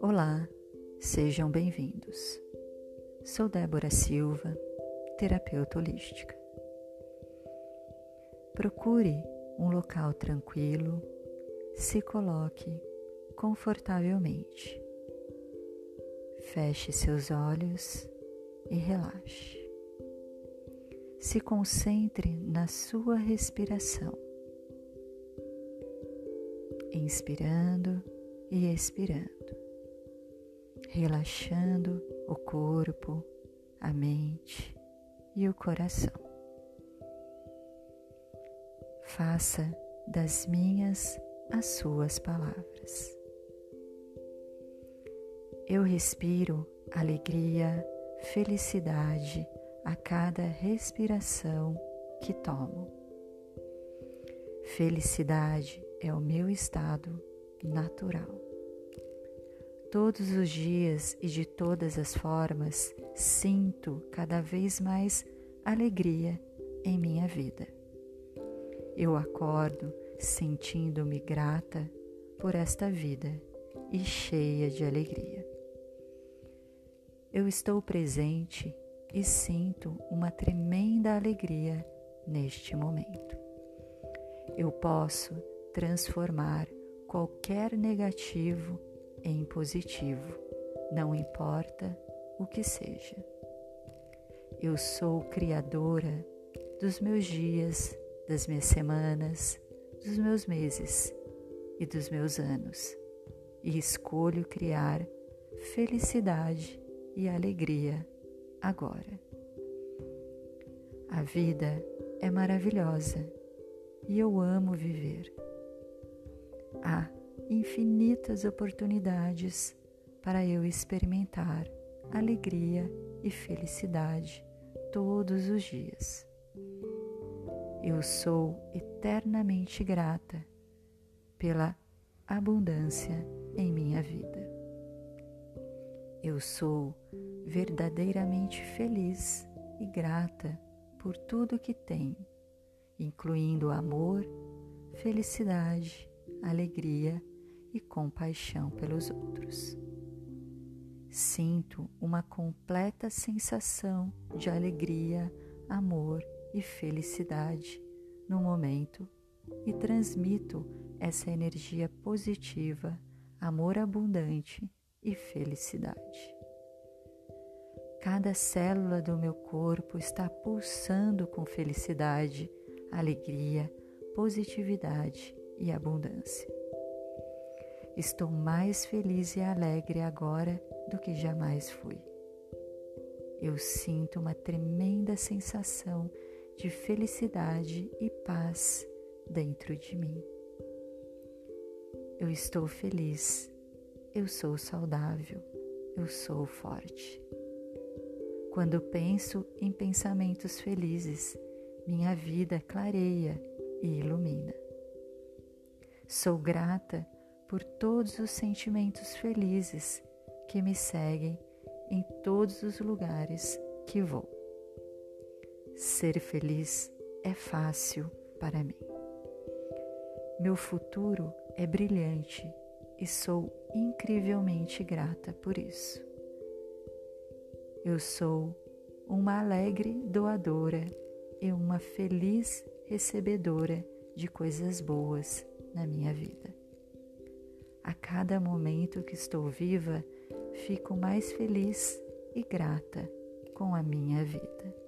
Olá, sejam bem-vindos. Sou Débora Silva, terapeuta holística. Procure um local tranquilo, se coloque confortavelmente. Feche seus olhos e relaxe. Se concentre na sua respiração, inspirando e expirando, relaxando o corpo, a mente e o coração. Faça das minhas as suas palavras. Eu respiro alegria, felicidade a cada respiração que tomo. Felicidade é o meu estado natural. Todos os dias e de todas as formas sinto cada vez mais alegria em minha vida. Eu acordo sentindo-me grata por esta vida e cheia de alegria. Eu estou presente e sinto uma tremenda alegria neste momento. Eu posso transformar qualquer negativo em positivo, não importa o que seja. Eu sou criadora dos meus dias, das minhas semanas, dos meus meses e dos meus anos e escolho criar felicidade e alegria agora. A vida é maravilhosa e eu amo viver. Há infinitas oportunidades para eu experimentar alegria e felicidade todos os dias. Eu sou eternamente grata pela abundância em minha vida. Eu sou verdadeiramente feliz e grata por tudo que tenho, incluindo amor, felicidade, alegria e compaixão pelos outros. Sinto uma completa sensação de alegria, amor e felicidade no momento e transmito essa energia positiva, amor abundante e felicidade. Cada célula do meu corpo está pulsando com felicidade, alegria, positividade e abundância. Estou mais feliz e alegre agora do que jamais fui. Eu sinto uma tremenda sensação de felicidade e paz dentro de mim. Eu estou feliz, eu sou saudável, eu sou forte. Quando penso em pensamentos felizes, minha vida clareia e ilumina. Sou grata por todos os sentimentos felizes que me seguem em todos os lugares que vou. Ser feliz é fácil para mim. Meu futuro é brilhante e sou incrivelmente grata por isso. Eu sou uma alegre doadora e uma feliz recebedora de coisas boas na minha vida. A cada momento que estou viva, fico mais feliz e grata com a minha vida.